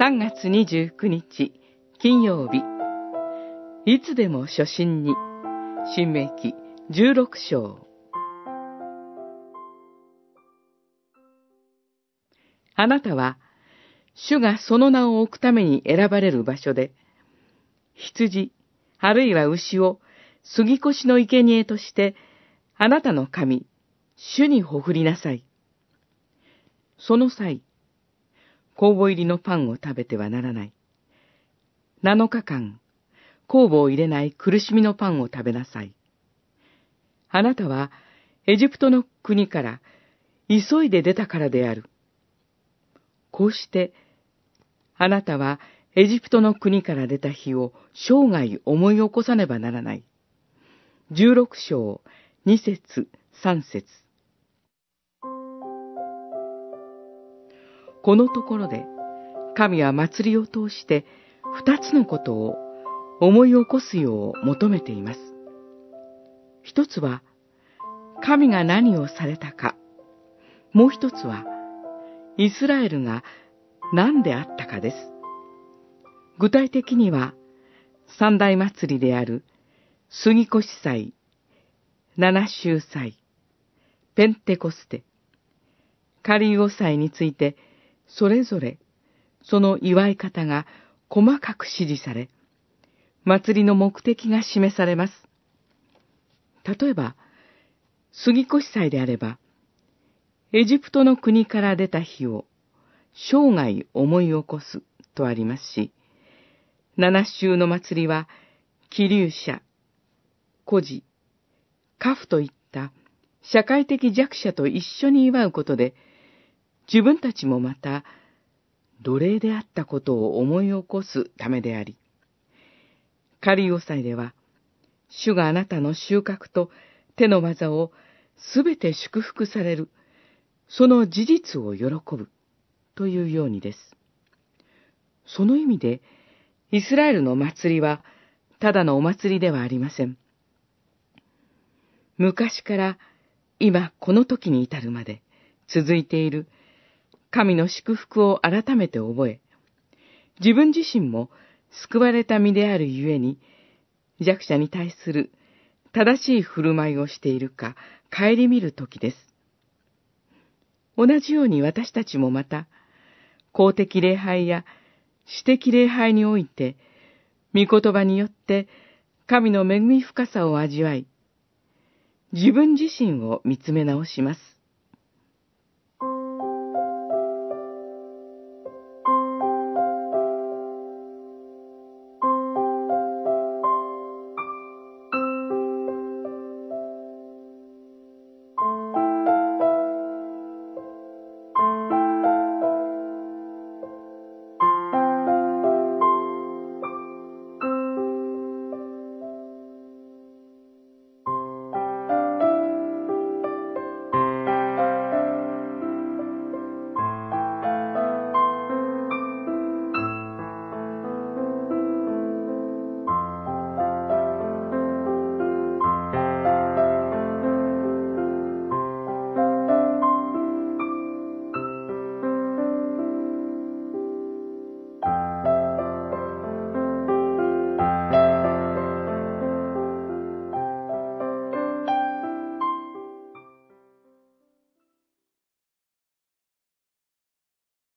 3月29日金曜日。いつでも初心に。新明記16章。あなたは主がその名を置くために選ばれる場所で羊あるいは牛を杉越の生贄としてあなたの神主にほふりなさい。その際酵母入りのパンを食べてはならない。七日間、酵母を入れない苦しみのパンを食べなさい。あなたはエジプトの国から急いで出たからである。こうして、あなたはエジプトの国から出た日を生涯思い起こさねばならない。十六章、二節、三節。このところで、神は祭りを通して二つのことを思い起こすよう求めています。一つは、神が何をされたか。もう一つは、イスラエルが何であったかです。具体的には、三大祭りである、杉越祭、七週祭、ペンテコステ、カリオ祭についてそれぞれ、その祝い方が細かく指示され、祭りの目的が示されます。例えば、杉越祭であれば、エジプトの国から出た日を生涯思い起こすとありますし、七週の祭りは、気流者、孤児、家父といった社会的弱者と一緒に祝うことで、自分たちもまた奴隷であったことを思い起こすためであり、カリオ祭では、主があなたの収穫と手の技をすべて祝福される、その事実を喜ぶ、というようにです。その意味で、イスラエルの祭りは、ただのお祭りではありません。昔から今この時に至るまで続いている神の祝福を改めて覚え、自分自身も救われた身であるゆえに、弱者に対する正しい振る舞いをしているか、顧みる時です。同じように私たちもまた、公的礼拝や私的礼拝において、御言葉によって神の恵み深さを味わい、自分自身を見つめ直します。